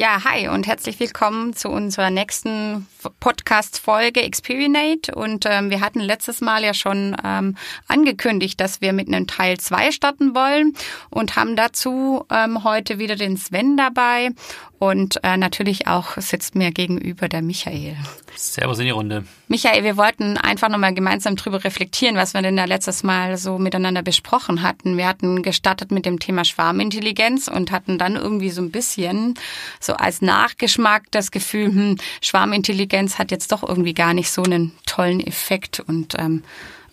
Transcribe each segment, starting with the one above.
Ja, hi und herzlich willkommen zu unserer nächsten Podcast-Folge Experinate. Und ähm, wir hatten letztes Mal ja schon ähm, angekündigt, dass wir mit einem Teil 2 starten wollen und haben dazu ähm, heute wieder den Sven dabei. Und äh, natürlich auch sitzt mir gegenüber der Michael. Servus in die Runde. Michael, wir wollten einfach nochmal gemeinsam drüber reflektieren, was wir denn da letztes Mal so miteinander besprochen hatten. Wir hatten gestartet mit dem Thema Schwarmintelligenz und hatten dann irgendwie so ein bisschen so als Nachgeschmack das Gefühl, hm, Schwarmintelligenz hat jetzt doch irgendwie gar nicht so einen tollen Effekt und ähm,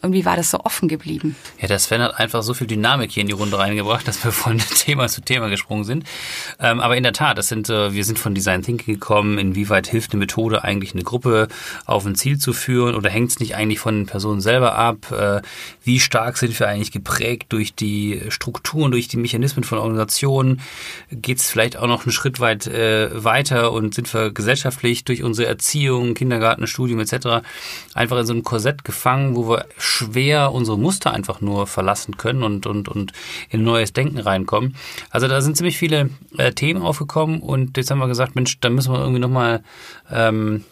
irgendwie war das so offen geblieben. Ja, der Sven hat einfach so viel Dynamik hier in die Runde reingebracht, dass wir von Thema zu Thema gesprungen sind. Ähm, aber in der Tat, das sind, äh, wir sind von Design Thinking gekommen. Inwieweit hilft eine Methode eigentlich eine Gruppe auf ein Ziel zu führen oder hängt es nicht eigentlich von den Personen selber ab? Äh, wie stark sind wir eigentlich geprägt durch die Strukturen, durch die Mechanismen von Organisationen? Geht es vielleicht auch noch einen Schritt weit äh, weiter und sind wir gesellschaftlich durch unsere Erziehung, Kindergarten, Studium etc. einfach in so ein Korsett gefangen, wo wir schwer unsere Muster einfach nur verlassen können und, und, und in neues Denken reinkommen. Also da sind ziemlich viele äh, Themen aufgekommen und jetzt haben wir gesagt, Mensch, da müssen wir irgendwie nochmal ähm,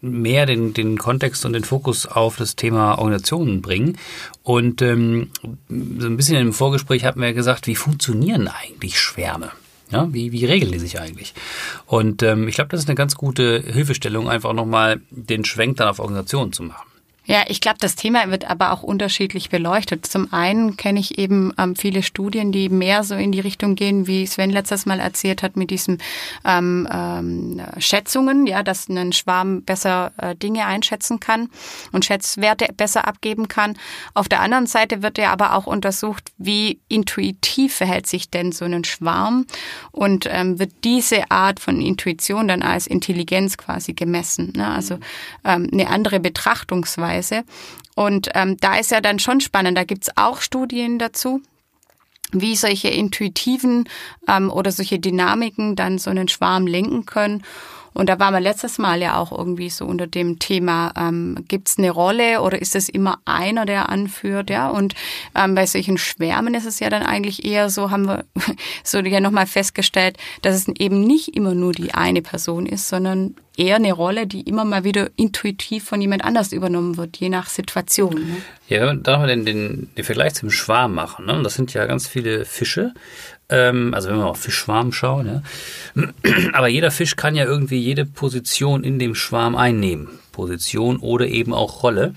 mehr den, den Kontext und den Fokus auf das Thema Organisationen bringen. Und ähm, so ein bisschen im Vorgespräch hatten wir gesagt, wie funktionieren eigentlich Schwärme? Ja, wie, wie regeln die sich eigentlich? Und ähm, ich glaube, das ist eine ganz gute Hilfestellung, einfach nochmal den Schwenk dann auf Organisationen zu machen. Ja, ich glaube, das Thema wird aber auch unterschiedlich beleuchtet. Zum einen kenne ich eben ähm, viele Studien, die mehr so in die Richtung gehen, wie Sven letztes Mal erzählt hat, mit diesen ähm, ähm, Schätzungen, ja, dass ein Schwarm besser äh, Dinge einschätzen kann und Schätzwerte besser abgeben kann. Auf der anderen Seite wird ja aber auch untersucht, wie intuitiv verhält sich denn so ein Schwarm und ähm, wird diese Art von Intuition dann als Intelligenz quasi gemessen. Ne? Also ähm, eine andere Betrachtungsweise. Weise. Und ähm, da ist ja dann schon spannend. Da gibt's auch Studien dazu wie solche intuitiven ähm, oder solche Dynamiken dann so einen Schwarm lenken können. Und da waren wir letztes Mal ja auch irgendwie so unter dem Thema, ähm, gibt es eine Rolle oder ist es immer einer, der anführt, ja? Und ähm, bei solchen Schwärmen ist es ja dann eigentlich eher so, haben wir so ja nochmal festgestellt, dass es eben nicht immer nur die eine Person ist, sondern eher eine Rolle, die immer mal wieder intuitiv von jemand anders übernommen wird, je nach Situation. Ne? Ja, wenn mal den, den, den Vergleich zum Schwarm machen, ne? das sind ja ganz viele Fische ähm, also wenn wir auf Fischschwarm schauen, ja. Aber jeder Fisch kann ja irgendwie jede Position in dem Schwarm einnehmen. Position oder eben auch Rolle.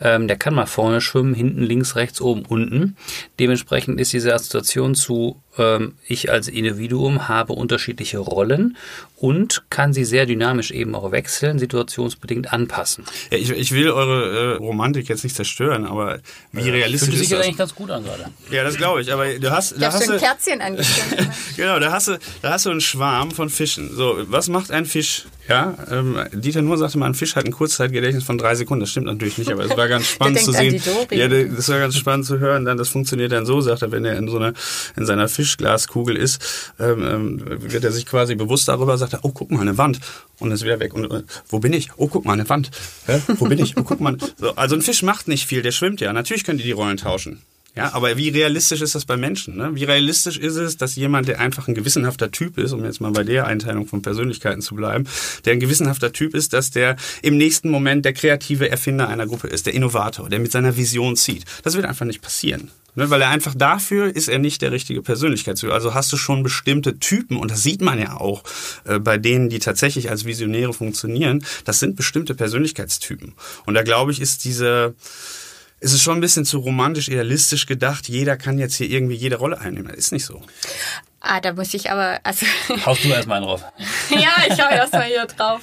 Ähm, der kann mal vorne schwimmen, hinten, links, rechts, oben, unten. Dementsprechend ist diese Assoziation zu ähm, ich als Individuum habe unterschiedliche Rollen und kann sie sehr dynamisch eben auch wechseln, situationsbedingt anpassen. Ja, ich, ich will eure äh, Romantik jetzt nicht zerstören, aber wie ja, realistisch ist das? eigentlich ganz gut an gerade. Ja, das glaube ich. Aber du hast, da hast du ein Kerzchen angestellt. genau, da hast du, da hast du einen Schwarm von Fischen. So, was macht ein Fisch? Ja, ähm, Dieter Nuhr sagte mal, ein Fisch hat ein Kurzzeitgedächtnis von drei Sekunden. Das stimmt natürlich nicht, aber es war ganz spannend zu sehen. Ja, das war ganz spannend zu hören. Dann, das funktioniert dann so, sagt er, wenn er in so einer, in seiner Fischglaskugel ist, ähm, ähm, wird er sich quasi bewusst darüber, sagt er, oh, guck mal, eine Wand. Und ist wieder weg. Und äh, wo bin ich? Oh, guck mal, eine Wand. Hä? Wo bin ich? Oh, guck mal. So, also ein Fisch macht nicht viel, der schwimmt ja. Natürlich können die die Rollen tauschen. Ja, aber wie realistisch ist das bei Menschen? Ne? Wie realistisch ist es, dass jemand, der einfach ein gewissenhafter Typ ist, um jetzt mal bei der Einteilung von Persönlichkeiten zu bleiben, der ein gewissenhafter Typ ist, dass der im nächsten Moment der kreative Erfinder einer Gruppe ist, der Innovator, der mit seiner Vision zieht. Das wird einfach nicht passieren. Ne? Weil er einfach dafür ist er nicht der richtige Persönlichkeitstyp. Also hast du schon bestimmte Typen, und das sieht man ja auch äh, bei denen, die tatsächlich als Visionäre funktionieren, das sind bestimmte Persönlichkeitstypen. Und da glaube ich, ist diese es ist schon ein bisschen zu romantisch, idealistisch gedacht. Jeder kann jetzt hier irgendwie jede Rolle einnehmen. Das ist nicht so. Ah, da muss ich aber, also. Haust du erstmal einen drauf. ja, ich hau erstmal hier drauf.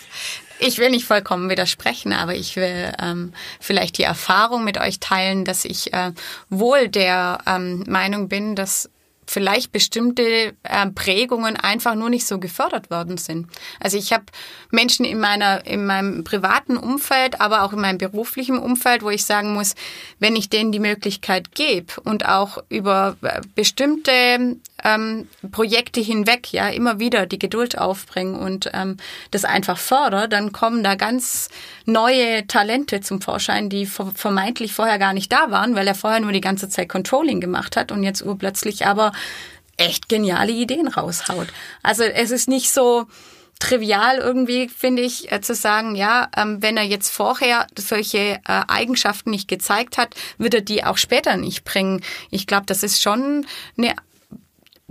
Ich will nicht vollkommen widersprechen, aber ich will ähm, vielleicht die Erfahrung mit euch teilen, dass ich äh, wohl der ähm, Meinung bin, dass vielleicht bestimmte äh, Prägungen einfach nur nicht so gefördert worden sind. Also ich habe Menschen in meiner in meinem privaten Umfeld, aber auch in meinem beruflichen Umfeld, wo ich sagen muss, wenn ich denen die Möglichkeit gebe und auch über äh, bestimmte ähm, Projekte hinweg ja immer wieder die Geduld aufbringen und ähm, das einfach fördere, dann kommen da ganz neue Talente zum Vorschein, die vermeintlich vorher gar nicht da waren, weil er vorher nur die ganze Zeit Controlling gemacht hat und jetzt urplötzlich aber echt geniale Ideen raushaut. Also es ist nicht so, trivial irgendwie, finde ich, äh, zu sagen, ja, ähm, wenn er jetzt vorher solche äh, Eigenschaften nicht gezeigt hat, wird er die auch später nicht bringen. Ich glaube, das ist schon eine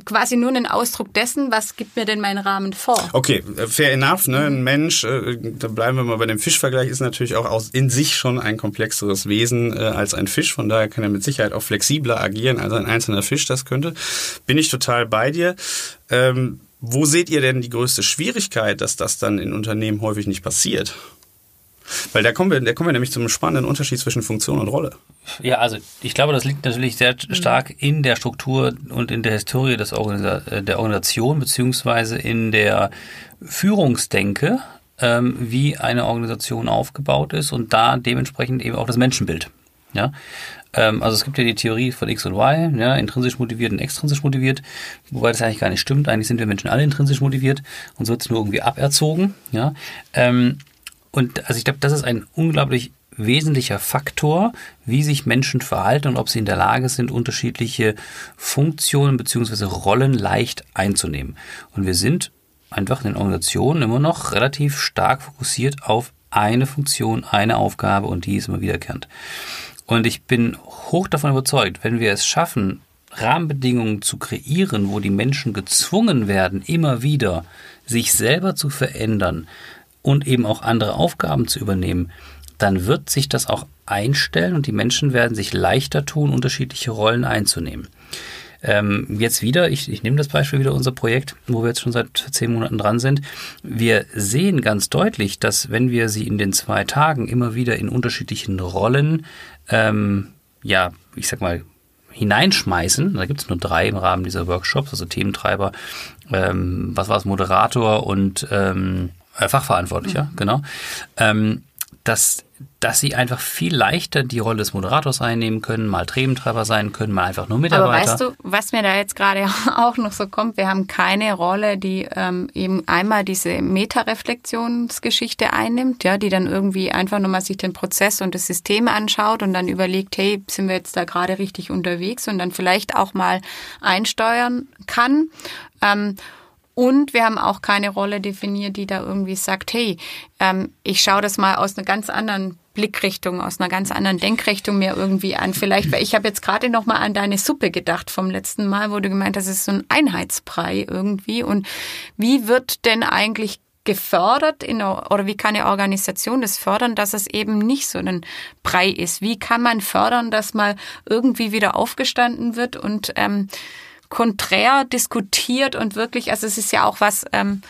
quasi nur ein Ausdruck dessen, was gibt mir denn mein Rahmen vor. Okay, äh, fair enough. Ne? Ein Mensch, äh, da bleiben wir mal bei dem Fischvergleich, ist natürlich auch aus, in sich schon ein komplexeres Wesen äh, als ein Fisch. Von daher kann er mit Sicherheit auch flexibler agieren, als ein einzelner Fisch das könnte. Bin ich total bei dir. Ähm, wo seht ihr denn die größte Schwierigkeit, dass das dann in Unternehmen häufig nicht passiert? Weil da kommen wir, da kommen wir nämlich zum spannenden Unterschied zwischen Funktion und Rolle. Ja, also ich glaube, das liegt natürlich sehr stark in der Struktur und in der Historie des Organisa äh, der Organisation beziehungsweise in der Führungsdenke, ähm, wie eine Organisation aufgebaut ist und da dementsprechend eben auch das Menschenbild. Ja, ähm, also es gibt ja die Theorie von X und Y, ja, intrinsisch motiviert und extrinsisch motiviert, wobei das eigentlich gar nicht stimmt. Eigentlich sind wir Menschen alle intrinsisch motiviert und so wird es nur irgendwie aberzogen. Ja, ähm, und also ich glaube, das ist ein unglaublich wesentlicher Faktor, wie sich Menschen verhalten und ob sie in der Lage sind, unterschiedliche Funktionen bzw. Rollen leicht einzunehmen. Und wir sind einfach in den Organisationen immer noch relativ stark fokussiert auf eine Funktion, eine Aufgabe und die ist immer wiederkehrend. Und ich bin hoch davon überzeugt, wenn wir es schaffen, Rahmenbedingungen zu kreieren, wo die Menschen gezwungen werden, immer wieder sich selber zu verändern, und eben auch andere Aufgaben zu übernehmen, dann wird sich das auch einstellen und die Menschen werden sich leichter tun, unterschiedliche Rollen einzunehmen. Ähm, jetzt wieder, ich, ich nehme das Beispiel wieder, unser Projekt, wo wir jetzt schon seit zehn Monaten dran sind. Wir sehen ganz deutlich, dass wenn wir sie in den zwei Tagen immer wieder in unterschiedlichen Rollen, ähm, ja, ich sag mal, hineinschmeißen, da gibt es nur drei im Rahmen dieser Workshops, also Thementreiber, ähm, was war es, Moderator und ähm, äh, Fachverantwortlicher, mhm. genau, ähm, dass, dass sie einfach viel leichter die Rolle des Moderators einnehmen können, mal Trebentreiber sein können, mal einfach nur Mitarbeiter. Aber weißt du, was mir da jetzt gerade auch noch so kommt, wir haben keine Rolle, die ähm, eben einmal diese Metareflexionsgeschichte einnimmt, ja, die dann irgendwie einfach nochmal sich den Prozess und das System anschaut und dann überlegt, hey, sind wir jetzt da gerade richtig unterwegs und dann vielleicht auch mal einsteuern kann. Ähm, und wir haben auch keine Rolle definiert, die da irgendwie sagt, hey, ähm, ich schaue das mal aus einer ganz anderen Blickrichtung, aus einer ganz anderen Denkrichtung mir irgendwie an. Vielleicht, weil ich habe jetzt gerade noch mal an deine Suppe gedacht vom letzten Mal, wo du gemeint hast, es ist so ein Einheitsbrei irgendwie. Und wie wird denn eigentlich gefördert in, oder wie kann eine Organisation das fördern, dass es eben nicht so ein Brei ist? Wie kann man fördern, dass mal irgendwie wieder aufgestanden wird und ähm, konträr diskutiert und wirklich, also es ist ja auch was, ähm,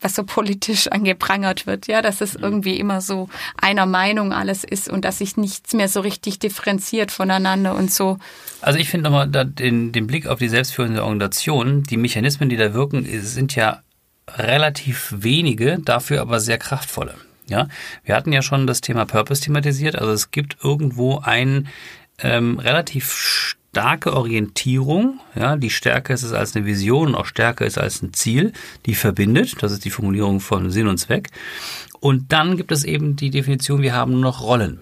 was so politisch angeprangert wird, ja, dass es mhm. irgendwie immer so einer Meinung alles ist und dass sich nichts mehr so richtig differenziert voneinander und so. Also ich finde nochmal den, den Blick auf die selbstführende Organisation, die Mechanismen, die da wirken, sind ja relativ wenige, dafür aber sehr kraftvolle. Ja, wir hatten ja schon das Thema Purpose thematisiert, also es gibt irgendwo ein ähm, relativ starke Orientierung, ja, die stärker ist als eine Vision und auch stärker ist als ein Ziel, die verbindet. Das ist die Formulierung von Sinn und Zweck. Und dann gibt es eben die Definition, wir haben nur noch Rollen.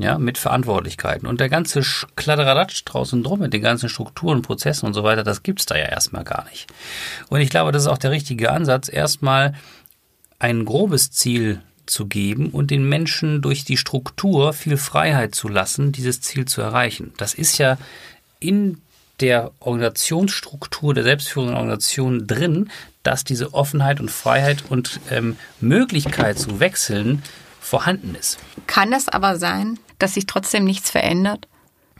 Ja, mit Verantwortlichkeiten. Und der ganze Kladderadatsch draußen drum mit den ganzen Strukturen, Prozessen und so weiter, das gibt's da ja erstmal gar nicht. Und ich glaube, das ist auch der richtige Ansatz, erstmal ein grobes Ziel zu geben und den Menschen durch die Struktur viel Freiheit zu lassen, dieses Ziel zu erreichen. Das ist ja in der Organisationsstruktur der selbstführenden Organisation drin, dass diese Offenheit und Freiheit und ähm, Möglichkeit zu wechseln vorhanden ist. Kann es aber sein, dass sich trotzdem nichts verändert?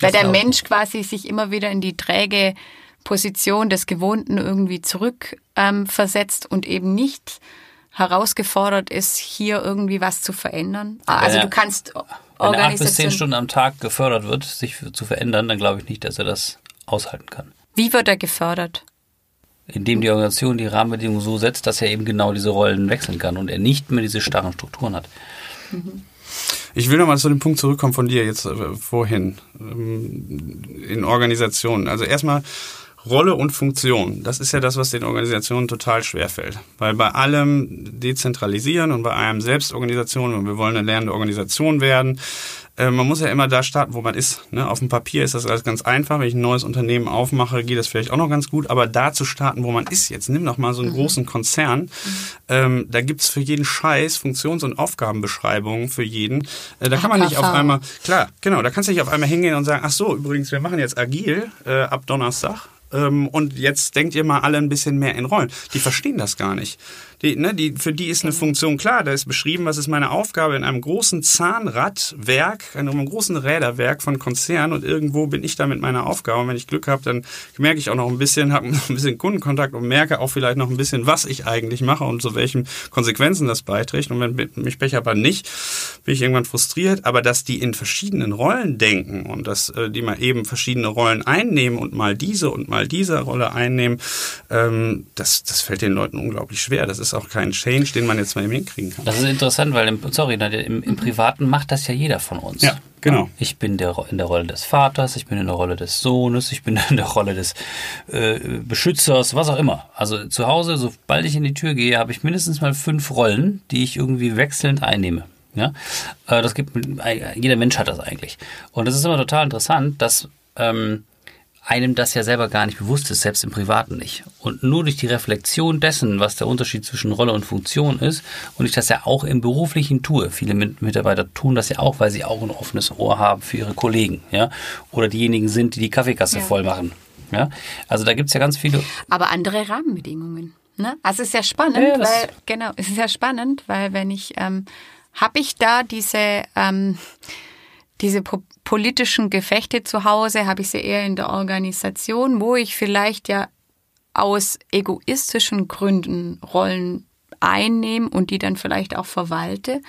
Weil der Mensch quasi sich immer wieder in die träge Position des Gewohnten irgendwie zurückversetzt ähm, und eben nicht herausgefordert ist, hier irgendwie was zu verändern. Also du kannst wenn er acht bis zehn Stunden am Tag gefördert wird, sich zu verändern, dann glaube ich nicht, dass er das aushalten kann. Wie wird er gefördert? Indem die Organisation die Rahmenbedingungen so setzt, dass er eben genau diese Rollen wechseln kann und er nicht mehr diese starren Strukturen hat. Ich will nochmal zu dem Punkt zurückkommen von dir jetzt äh, vorhin ähm, in Organisationen. Also erstmal Rolle und Funktion, das ist ja das, was den Organisationen total schwer fällt. Weil bei allem Dezentralisieren und bei allem Selbstorganisation, und wir wollen eine lernende Organisation werden, äh, man muss ja immer da starten, wo man ist. Ne? Auf dem Papier ist das alles ganz einfach. Wenn ich ein neues Unternehmen aufmache, geht das vielleicht auch noch ganz gut. Aber da zu starten, wo man ist jetzt, nimm doch mal so einen mhm. großen Konzern. Mhm. Ähm, da gibt's für jeden Scheiß Funktions- und Aufgabenbeschreibungen für jeden. Äh, da kann man nicht auf einmal, klar, genau, da kannst du nicht auf einmal hingehen und sagen, ach so, übrigens, wir machen jetzt agil äh, ab Donnerstag. Ähm, und jetzt denkt ihr mal alle ein bisschen mehr in Rollen. Die verstehen das gar nicht. Die, ne, die, für die ist eine Funktion klar. Da ist beschrieben, was ist meine Aufgabe in einem großen Zahnradwerk, in einem großen Räderwerk von Konzernen und irgendwo bin ich da mit meiner Aufgabe. Und wenn ich Glück habe, dann merke ich auch noch ein bisschen, habe ein bisschen Kundenkontakt und merke auch vielleicht noch ein bisschen, was ich eigentlich mache und zu welchen Konsequenzen das beiträgt. Und wenn mich Pech aber nicht, bin ich irgendwann frustriert. Aber dass die in verschiedenen Rollen denken und dass äh, die mal eben verschiedene Rollen einnehmen und mal diese und mal diese Rolle einnehmen, ähm, das, das fällt den Leuten unglaublich schwer. Das ist ist auch kein Change, den man jetzt mal eben hinkriegen kann. Das ist interessant, weil im, sorry, im, im Privaten macht das ja jeder von uns. Ja, genau. Ich bin der, in der Rolle des Vaters, ich bin in der Rolle des Sohnes, ich bin in der Rolle des äh, Beschützers, was auch immer. Also zu Hause, sobald ich in die Tür gehe, habe ich mindestens mal fünf Rollen, die ich irgendwie wechselnd einnehme. Ja, äh, das gibt jeder Mensch hat das eigentlich. Und das ist immer total interessant, dass ähm, einem das ja selber gar nicht bewusst ist, selbst im Privaten nicht. Und nur durch die Reflexion dessen, was der Unterschied zwischen Rolle und Funktion ist, und ich das ja auch im Beruflichen tue. Viele Mitarbeiter tun das ja auch, weil sie auch ein offenes Ohr haben für ihre Kollegen, ja, oder diejenigen sind, die die Kaffeekasse ja. voll machen. Ja, also da gibt's ja ganz viele. Aber andere Rahmenbedingungen. Ne? Also es ist ja spannend, ja, weil genau, es ist ja spannend, weil wenn ich ähm, habe ich da diese ähm, diese po politischen Gefechte zu Hause, habe ich sie eher in der Organisation, wo ich vielleicht ja aus egoistischen Gründen Rollen einnehme und die dann vielleicht auch verwalte,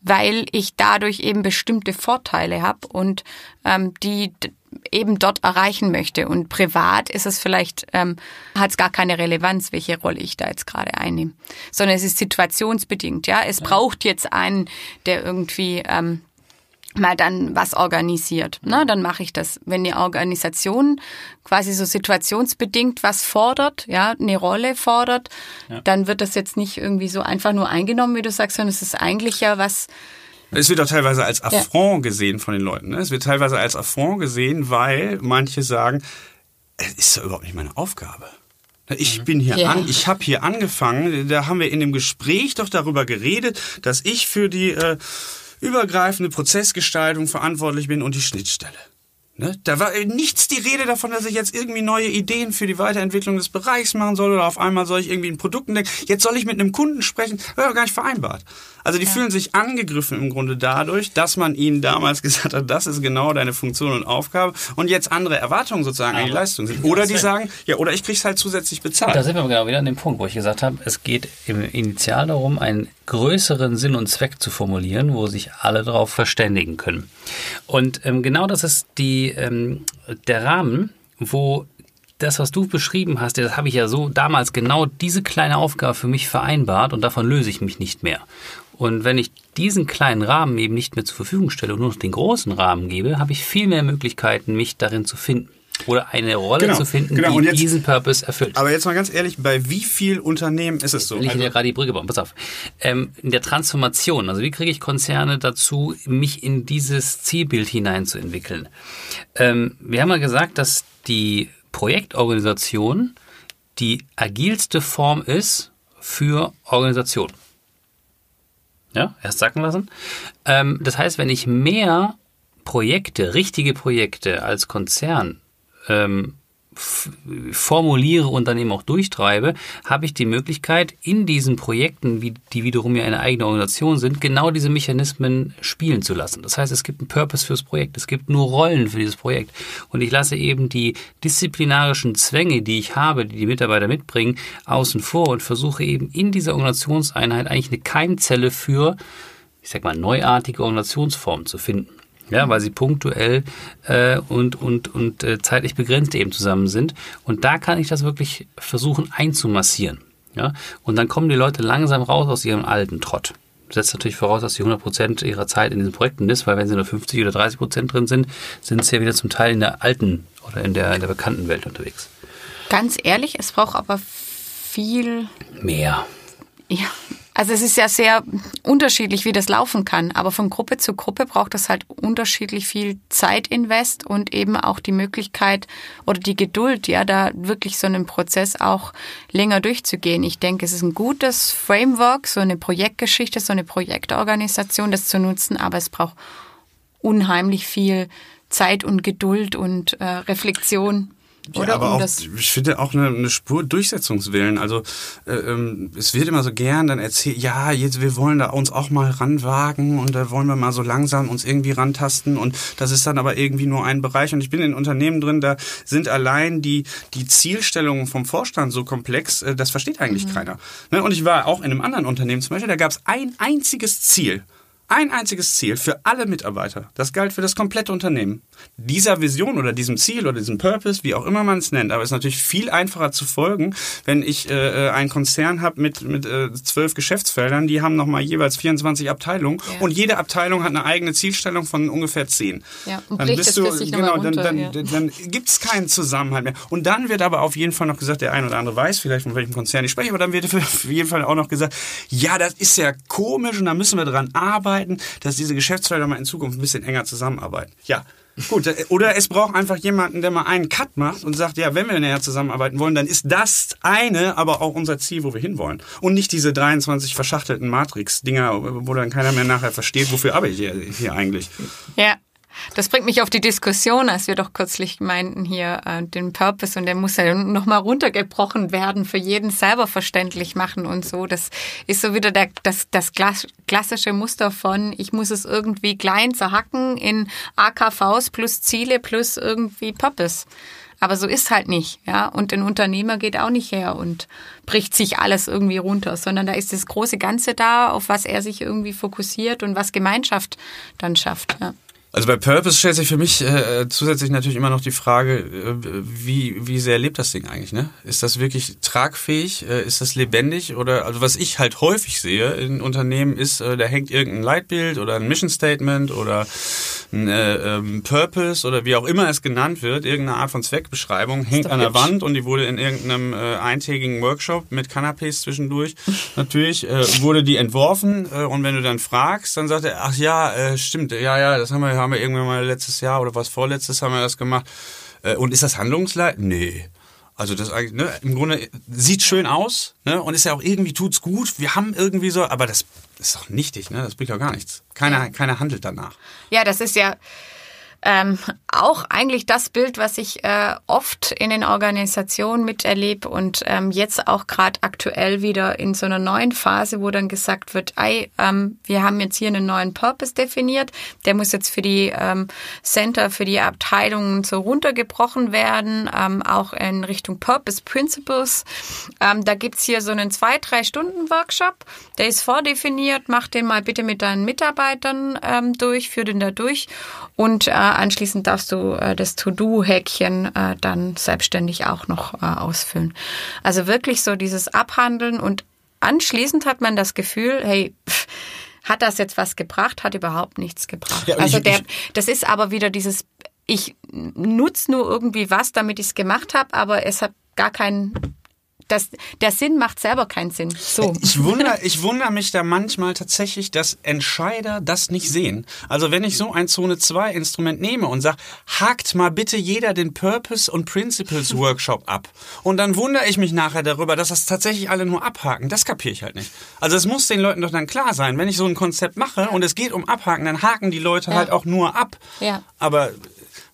weil ich dadurch eben bestimmte Vorteile habe und ähm, die eben dort erreichen möchte. Und privat ist es vielleicht, ähm, hat es gar keine Relevanz, welche Rolle ich da jetzt gerade einnehme, sondern es ist situationsbedingt. Ja, es ja. braucht jetzt einen, der irgendwie ähm, mal dann was organisiert. Ne? Dann mache ich das. Wenn die Organisation quasi so situationsbedingt was fordert, ja, eine Rolle fordert, ja. dann wird das jetzt nicht irgendwie so einfach nur eingenommen, wie du sagst, sondern es ist eigentlich ja was. Es wird auch teilweise als Affront ja. gesehen von den Leuten. Ne? Es wird teilweise als Affront gesehen, weil manche sagen, es ist ja überhaupt nicht meine Aufgabe. Ich mhm. bin hier ja. an, ich habe hier angefangen, da haben wir in dem Gespräch doch darüber geredet, dass ich für die äh, übergreifende Prozessgestaltung verantwortlich bin und die Schnittstelle. Ne? Da war nichts die Rede davon, dass ich jetzt irgendwie neue Ideen für die Weiterentwicklung des Bereichs machen soll oder auf einmal soll ich irgendwie in Produkten denken. Jetzt soll ich mit einem Kunden sprechen. Das war gar nicht vereinbart. Also die ja. fühlen sich angegriffen im Grunde dadurch, dass man ihnen damals gesagt hat, das ist genau deine Funktion und Aufgabe und jetzt andere Erwartungen sozusagen an die Leistung sind. Oder die sagen, ja, oder ich krieg's halt zusätzlich bezahlt. Da sind wir genau wieder an dem Punkt, wo ich gesagt habe, es geht im Initial darum, einen größeren Sinn und Zweck zu formulieren, wo sich alle darauf verständigen können. Und ähm, genau das ist die, ähm, der Rahmen, wo das, was du beschrieben hast, das habe ich ja so damals genau diese kleine Aufgabe für mich vereinbart und davon löse ich mich nicht mehr. Und wenn ich diesen kleinen Rahmen eben nicht mehr zur Verfügung stelle und nur noch den großen Rahmen gebe, habe ich viel mehr Möglichkeiten, mich darin zu finden. Oder eine Rolle genau, zu finden, genau. die jetzt, diesen Purpose erfüllt. Aber jetzt mal ganz ehrlich, bei wie viel Unternehmen ist es so? Will ich also, ja gerade die Brücke bauen, pass auf. Ähm, in der Transformation, also wie kriege ich Konzerne dazu, mich in dieses Zielbild hineinzuentwickeln? Ähm, wir haben ja gesagt, dass die Projektorganisation die agilste Form ist für Organisation. Ja, erst sacken lassen. Ähm, das heißt, wenn ich mehr Projekte, richtige Projekte als Konzern ähm, formuliere und dann eben auch durchtreibe, habe ich die Möglichkeit, in diesen Projekten, die wiederum ja eine eigene Organisation sind, genau diese Mechanismen spielen zu lassen. Das heißt, es gibt einen Purpose fürs Projekt, es gibt nur Rollen für dieses Projekt. Und ich lasse eben die disziplinarischen Zwänge, die ich habe, die die Mitarbeiter mitbringen, außen vor und versuche eben in dieser Organisationseinheit eigentlich eine Keimzelle für, ich sag mal, neuartige Organisationsformen zu finden ja, weil sie punktuell äh, und, und, und äh, zeitlich begrenzt eben zusammen sind. Und da kann ich das wirklich versuchen einzumassieren. Ja? Und dann kommen die Leute langsam raus aus ihrem alten Trott. Das setzt natürlich voraus, dass sie 100% ihrer Zeit in diesen Projekten ist, weil wenn sie nur 50 oder 30% drin sind, sind sie ja wieder zum Teil in der alten oder in der, in der bekannten Welt unterwegs. Ganz ehrlich, es braucht aber viel mehr. Ja, also es ist ja sehr unterschiedlich, wie das laufen kann. Aber von Gruppe zu Gruppe braucht es halt unterschiedlich viel Zeitinvest und eben auch die Möglichkeit oder die Geduld, ja, da wirklich so einen Prozess auch länger durchzugehen. Ich denke, es ist ein gutes Framework, so eine Projektgeschichte, so eine Projektorganisation, das zu nutzen, aber es braucht unheimlich viel Zeit und Geduld und äh, Reflexion. Oder ja, aber um auch, ich finde auch eine, eine Spur Durchsetzungswillen. Also äh, ähm, es wird immer so gern dann erzählt, ja, jetzt wir wollen da uns auch mal ranwagen und da wollen wir mal so langsam uns irgendwie rantasten und das ist dann aber irgendwie nur ein Bereich und ich bin in Unternehmen drin, da sind allein die die Zielstellungen vom Vorstand so komplex, äh, das versteht eigentlich mhm. keiner. Ne? Und ich war auch in einem anderen Unternehmen zum Beispiel, da gab es ein einziges Ziel ein einziges Ziel für alle Mitarbeiter. Das galt für das komplette Unternehmen. Dieser Vision oder diesem Ziel oder diesem Purpose, wie auch immer man es nennt, aber es ist natürlich viel einfacher zu folgen, wenn ich äh, äh einen Konzern habe mit mit äh, zwölf Geschäftsfeldern, die haben nochmal jeweils 24 Abteilungen ja. und jede Abteilung hat eine eigene Zielstellung von ungefähr zehn. Ja, und dann bist du genau, runter, dann, dann, ja. dann, dann gibt es keinen Zusammenhalt mehr. Und dann wird aber auf jeden Fall noch gesagt, der ein oder andere weiß vielleicht von welchem Konzern ich spreche, aber dann wird auf jeden Fall auch noch gesagt, ja, das ist ja komisch und da müssen wir dran arbeiten arbeiten, dass diese Geschäftsfelder mal in Zukunft ein bisschen enger zusammenarbeiten. Ja, Gut, äh, oder es braucht einfach jemanden, der mal einen Cut macht und sagt, ja, wenn wir näher zusammenarbeiten wollen, dann ist das eine, aber auch unser Ziel, wo wir hinwollen. Und nicht diese 23 verschachtelten Matrix-Dinger, wo dann keiner mehr nachher versteht, wofür arbeite ich hier, hier eigentlich. Ja, das bringt mich auf die Diskussion, als wir doch kürzlich meinten hier äh, den Purpose und der muss ja nochmal runtergebrochen werden, für jeden selber verständlich machen und so. Das ist so wieder der, das, das klassische Muster von, ich muss es irgendwie klein zerhacken in AKVs plus Ziele plus irgendwie Purpose. Aber so ist halt nicht, ja. Und ein Unternehmer geht auch nicht her und bricht sich alles irgendwie runter, sondern da ist das große Ganze da, auf was er sich irgendwie fokussiert und was Gemeinschaft dann schafft, ja. Also bei Purpose stellt sich für mich äh, zusätzlich natürlich immer noch die Frage, äh, wie, wie sehr lebt das Ding eigentlich? Ne? Ist das wirklich tragfähig? Äh, ist das lebendig? Oder also was ich halt häufig sehe in Unternehmen ist, äh, da hängt irgendein Leitbild oder ein Mission Statement oder ein äh, ähm, Purpose oder wie auch immer es genannt wird, irgendeine Art von Zweckbeschreibung, hängt an der Wand und die wurde in irgendeinem äh, eintägigen Workshop mit Canapés zwischendurch natürlich, äh, wurde die entworfen äh, und wenn du dann fragst, dann sagt er, ach ja, äh, stimmt, ja, ja, das haben wir haben wir irgendwann mal letztes Jahr oder was vorletztes haben wir das gemacht. Äh, und ist das Handlungsleit? Nee. Also das eigentlich, ne, im Grunde sieht schön aus, ne, und ist ja auch irgendwie tut's gut. Wir haben irgendwie so, aber das ist doch nichtig, ne, das bringt doch gar nichts. Keiner, keiner handelt danach. Ja, das ist ja, ähm, auch eigentlich das Bild, was ich äh, oft in den Organisationen miterlebe und ähm, jetzt auch gerade aktuell wieder in so einer neuen Phase, wo dann gesagt wird, ey, ähm, wir haben jetzt hier einen neuen Purpose definiert, der muss jetzt für die ähm, Center, für die Abteilungen so runtergebrochen werden, ähm, auch in Richtung Purpose Principles. Ähm, da gibt's hier so einen zwei, drei Stunden Workshop, der ist vordefiniert, mach den mal bitte mit deinen Mitarbeitern ähm, durch, führ den da durch. Und äh, anschließend darfst du äh, das To-Do-Häkchen äh, dann selbstständig auch noch äh, ausfüllen. Also wirklich so dieses Abhandeln und anschließend hat man das Gefühl, hey, pff, hat das jetzt was gebracht? Hat überhaupt nichts gebracht. Ja, also ich, der, das ist aber wieder dieses, ich nutze nur irgendwie was, damit ich es gemacht habe, aber es hat gar keinen das, der Sinn macht selber keinen Sinn. So. Ich wundere, ich wundere mich da manchmal tatsächlich, dass Entscheider das nicht sehen. Also wenn ich so ein Zone 2 Instrument nehme und sage, hakt mal bitte jeder den Purpose und Principles Workshop ab. Und dann wundere ich mich nachher darüber, dass das tatsächlich alle nur abhaken. Das kapiere ich halt nicht. Also es muss den Leuten doch dann klar sein, wenn ich so ein Konzept mache und es geht um Abhaken, dann haken die Leute ja. halt auch nur ab. Ja. Aber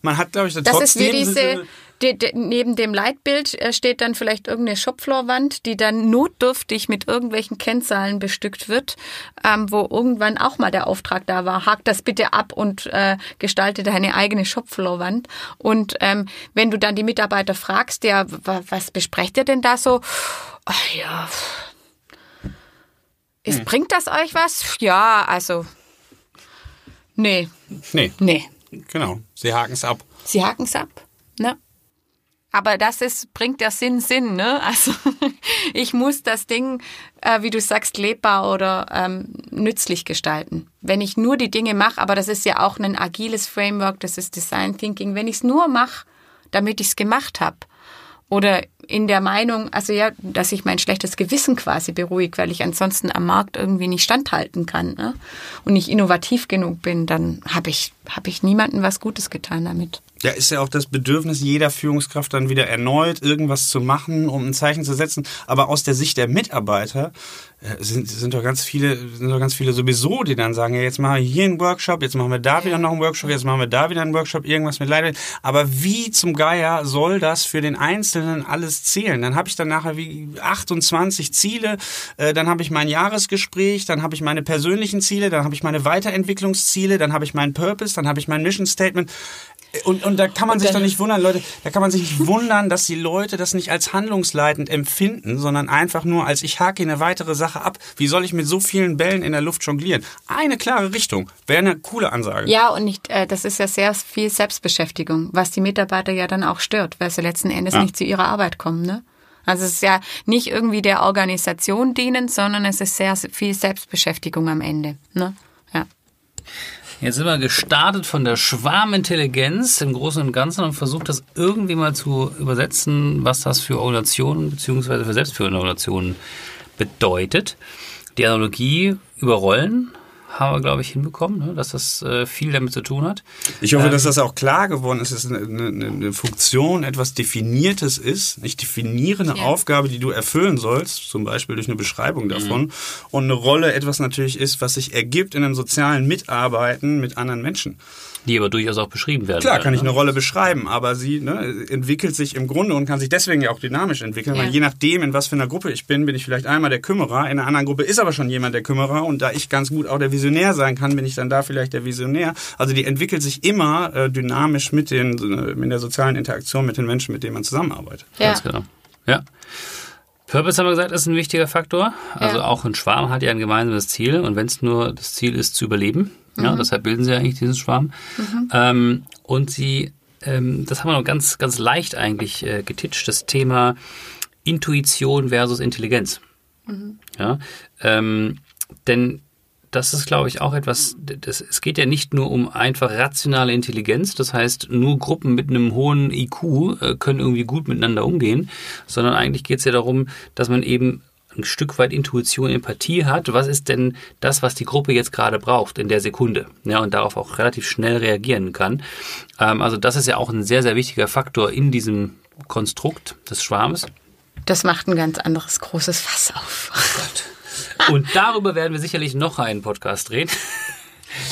man hat, glaube ich, das trotzdem... Ist wie diese De, de, neben dem Leitbild äh, steht dann vielleicht irgendeine Shopfloorwand, die dann notdürftig mit irgendwelchen Kennzahlen bestückt wird, ähm, wo irgendwann auch mal der Auftrag da war, hak das bitte ab und äh, gestalte deine eigene Shopfloorwand. Und ähm, wenn du dann die Mitarbeiter fragst, ja, was besprecht ihr denn da so? Ach ja, ist, hm. bringt das euch was? Ja, also, nee. Nee. Nee. Genau, sie haken es ab. Sie haken es ab, ne? Aber das ist, bringt der Sinn Sinn, ne? Also ich muss das Ding, äh, wie du sagst, lebbar oder ähm, nützlich gestalten. Wenn ich nur die Dinge mache, aber das ist ja auch ein agiles Framework, das ist Design Thinking, wenn ich es nur mache, damit ich es gemacht habe oder in der Meinung, also ja, dass ich mein schlechtes Gewissen quasi beruhige, weil ich ansonsten am Markt irgendwie nicht standhalten kann ne? und nicht innovativ genug bin, dann habe ich, hab ich niemandem was Gutes getan damit. Ja, ist ja auch das Bedürfnis jeder Führungskraft dann wieder erneut irgendwas zu machen, um ein Zeichen zu setzen. Aber aus der Sicht der Mitarbeiter äh, sind, sind doch ganz viele, sind doch ganz viele sowieso, die dann sagen, ja, jetzt machen wir hier einen Workshop, jetzt machen wir da wieder noch einen Workshop, jetzt machen wir da wieder einen Workshop, irgendwas mit Leitbild. Aber wie zum Geier soll das für den Einzelnen alles zählen? Dann habe ich dann nachher wie 28 Ziele, äh, dann habe ich mein Jahresgespräch, dann habe ich meine persönlichen Ziele, dann habe ich meine Weiterentwicklungsziele, dann habe ich meinen Purpose, dann habe ich mein Mission Statement. Und, und da kann man sich doch nicht wundern, Leute, da kann man sich nicht wundern, dass die Leute das nicht als handlungsleitend empfinden, sondern einfach nur als ich hake eine weitere Sache ab. Wie soll ich mit so vielen Bällen in der Luft jonglieren? Eine klare Richtung wäre eine coole Ansage. Ja, und nicht, äh, das ist ja sehr viel Selbstbeschäftigung, was die Mitarbeiter ja dann auch stört, weil sie letzten Endes ja. nicht zu ihrer Arbeit kommen, ne? Also es ist ja nicht irgendwie der Organisation dienend, sondern es ist sehr viel Selbstbeschäftigung am Ende. Ne? Ja. Jetzt sind wir gestartet von der Schwarmintelligenz im Großen und Ganzen und versucht das irgendwie mal zu übersetzen, was das für Organisationen bzw. für selbstführende Organisationen bedeutet. Die Analogie über Rollen haben wir, glaube ich, hinbekommen, ne? dass das äh, viel damit zu tun hat. Ich hoffe, ähm, dass das auch klar geworden ist, dass es eine, eine, eine Funktion etwas Definiertes ist, nicht definiere eine ja. Aufgabe, die du erfüllen sollst, zum Beispiel durch eine Beschreibung mhm. davon, mhm. und eine Rolle etwas natürlich ist, was sich ergibt in einem sozialen Mitarbeiten mit anderen Menschen. Die aber durchaus auch beschrieben werden. Klar, werden, kann ich ne? eine Rolle beschreiben, aber sie ne, entwickelt sich im Grunde und kann sich deswegen ja auch dynamisch entwickeln, ja. weil je nachdem, in was für einer Gruppe ich bin, bin ich vielleicht einmal der Kümmerer, in einer anderen Gruppe ist aber schon jemand der Kümmerer und da ich ganz gut auch der Visionär sein kann, bin ich dann da vielleicht der Visionär. Also die entwickelt sich immer äh, dynamisch mit, den, äh, mit der sozialen Interaktion mit den Menschen, mit denen man zusammenarbeitet. Ja. Ganz genau. Ja. Purpose haben wir gesagt, ist ein wichtiger Faktor. Also ja. auch ein Schwarm hat ja ein gemeinsames Ziel und wenn es nur das Ziel ist, zu überleben, ja, mhm. deshalb bilden sie eigentlich diesen Schwarm. Mhm. Ähm, und sie, ähm, das haben wir noch ganz, ganz leicht eigentlich äh, getitscht, das Thema Intuition versus Intelligenz. Mhm. Ja, ähm, denn das ist, glaube ich, auch etwas, das, es geht ja nicht nur um einfach rationale Intelligenz, das heißt, nur Gruppen mit einem hohen IQ äh, können irgendwie gut miteinander umgehen, sondern eigentlich geht es ja darum, dass man eben ein Stück weit Intuition, Empathie hat. Was ist denn das, was die Gruppe jetzt gerade braucht in der Sekunde? Ja, und darauf auch relativ schnell reagieren kann. Ähm, also das ist ja auch ein sehr, sehr wichtiger Faktor in diesem Konstrukt des Schwarmes. Das macht ein ganz anderes großes Fass auf. Oh Gott. Und darüber werden wir sicherlich noch einen Podcast drehen.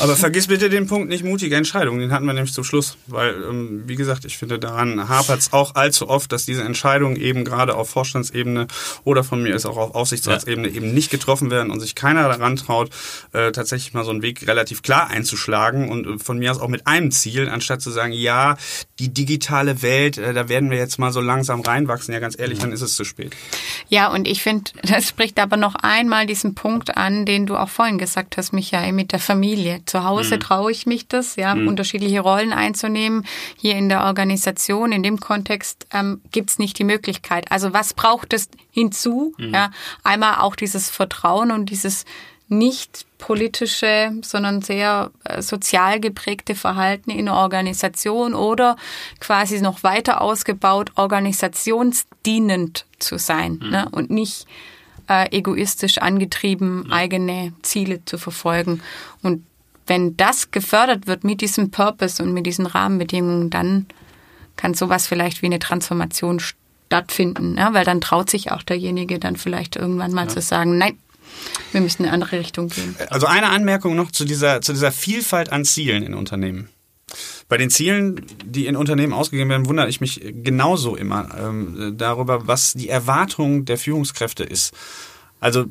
Aber vergiss bitte den Punkt nicht mutige Entscheidungen, den hatten wir nämlich zum Schluss. Weil, ähm, wie gesagt, ich finde, daran hapert es auch allzu oft, dass diese Entscheidungen eben gerade auf Vorstandsebene oder von mir ist auch auf Aufsichtsratsebene ja. eben nicht getroffen werden und sich keiner daran traut, äh, tatsächlich mal so einen Weg relativ klar einzuschlagen und äh, von mir aus auch mit einem Ziel, anstatt zu sagen, ja, die digitale Welt, äh, da werden wir jetzt mal so langsam reinwachsen. Ja, ganz ehrlich, dann ist es zu spät. Ja, und ich finde, das spricht aber noch einmal diesen Punkt an, den du auch vorhin gesagt hast, Michael, mit der Familie. Zu Hause mhm. traue ich mich das, ja, mhm. unterschiedliche Rollen einzunehmen. Hier in der Organisation, in dem Kontext ähm, gibt es nicht die Möglichkeit. Also was braucht es hinzu? Mhm. Ja, einmal auch dieses Vertrauen und dieses nicht politische, sondern sehr äh, sozial geprägte Verhalten in der Organisation oder quasi noch weiter ausgebaut, organisationsdienend zu sein mhm. ne? und nicht äh, egoistisch angetrieben, mhm. eigene Ziele zu verfolgen. Und wenn das gefördert wird mit diesem Purpose und mit diesen Rahmenbedingungen, dann kann sowas vielleicht wie eine Transformation stattfinden, ja? weil dann traut sich auch derjenige dann vielleicht irgendwann mal ja. zu sagen, nein, wir müssen in eine andere Richtung gehen. Also eine Anmerkung noch zu dieser, zu dieser Vielfalt an Zielen in Unternehmen. Bei den Zielen, die in Unternehmen ausgegeben werden, wundere ich mich genauso immer ähm, darüber, was die Erwartung der Führungskräfte ist. Also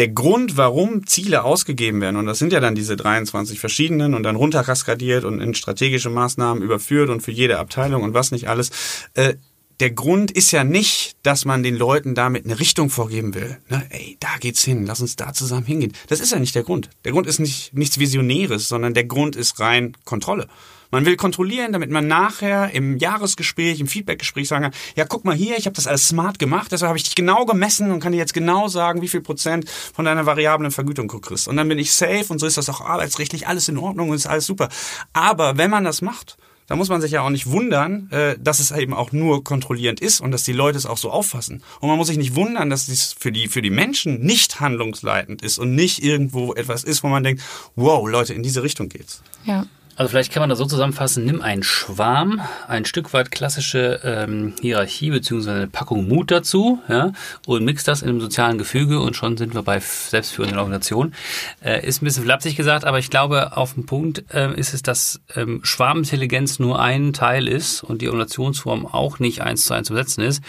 der Grund, warum Ziele ausgegeben werden, und das sind ja dann diese 23 verschiedenen und dann runterkaskadiert und in strategische Maßnahmen überführt und für jede Abteilung und was nicht alles, äh, der Grund ist ja nicht, dass man den Leuten damit eine Richtung vorgeben will. Ne? Ey, da geht's hin, lass uns da zusammen hingehen. Das ist ja nicht der Grund. Der Grund ist nicht nichts Visionäres, sondern der Grund ist rein Kontrolle. Man will kontrollieren, damit man nachher im Jahresgespräch, im Feedbackgespräch sagen kann, ja, guck mal hier, ich habe das alles smart gemacht, deshalb habe ich dich genau gemessen und kann dir jetzt genau sagen, wie viel Prozent von deiner variablen Vergütung du kriegst. Und dann bin ich safe und so ist das auch arbeitsrechtlich alles in Ordnung und ist alles super. Aber wenn man das macht, da muss man sich ja auch nicht wundern, äh, dass es eben auch nur kontrollierend ist und dass die Leute es auch so auffassen. Und man muss sich nicht wundern, dass es für die, für die Menschen nicht handlungsleitend ist und nicht irgendwo etwas ist, wo man denkt, wow, Leute, in diese Richtung geht's. Ja. Also vielleicht kann man das so zusammenfassen, nimm einen Schwarm, ein Stück weit klassische ähm, Hierarchie beziehungsweise eine Packung Mut dazu ja, und mix das in einem sozialen Gefüge und schon sind wir bei selbstführenden Organisationen. Äh, ist ein bisschen flapsig gesagt, aber ich glaube, auf dem Punkt äh, ist es, dass ähm, Schwarmintelligenz nur ein Teil ist und die Organisationsform auch nicht eins zu eins zu besetzen ist,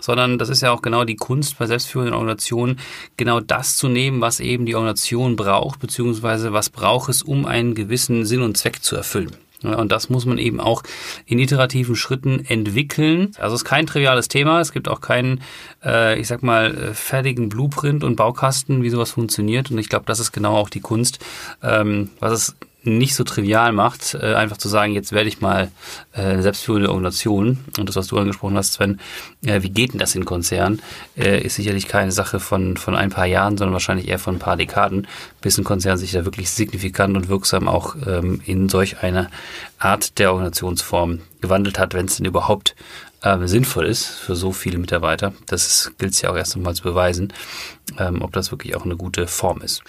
sondern das ist ja auch genau die Kunst bei selbstführenden Organisationen, genau das zu nehmen, was eben die Organisation braucht, beziehungsweise was braucht es, um einen gewissen Sinn und Zweck zu erfüllen. Und das muss man eben auch in iterativen Schritten entwickeln. Also es ist kein triviales Thema. Es gibt auch keinen, äh, ich sag mal, äh, fertigen Blueprint und Baukasten, wie sowas funktioniert. Und ich glaube, das ist genau auch die Kunst, ähm, was es nicht so trivial macht, äh, einfach zu sagen, jetzt werde ich mal äh, selbstführende Organisation. Und das, was du angesprochen hast, Sven, äh, wie geht denn das in Konzernen, äh, ist sicherlich keine Sache von, von ein paar Jahren, sondern wahrscheinlich eher von ein paar Dekaden, bis ein Konzern sich da wirklich signifikant und wirksam auch ähm, in solch eine Art der Organisationsform gewandelt hat, wenn es denn überhaupt äh, sinnvoll ist für so viele Mitarbeiter. Das gilt es ja auch erst einmal zu beweisen, ähm, ob das wirklich auch eine gute Form ist.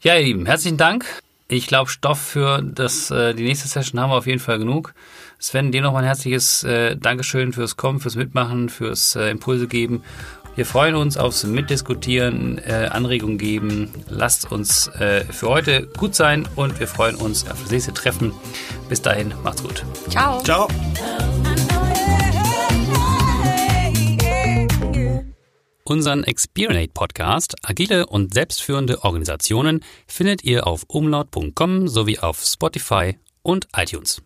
Ja, ihr Lieben, herzlichen Dank. Ich glaube, Stoff für das, äh, die nächste Session haben wir auf jeden Fall genug. Sven, dir nochmal ein herzliches äh, Dankeschön fürs Kommen, fürs Mitmachen, fürs äh, Impulse geben. Wir freuen uns aufs Mitdiskutieren, äh, Anregungen geben. Lasst uns äh, für heute gut sein und wir freuen uns auf das nächste Treffen. Bis dahin, macht's gut. Ciao. Ciao. Unseren Experinate Podcast Agile und selbstführende Organisationen findet ihr auf umlaut.com sowie auf Spotify und iTunes.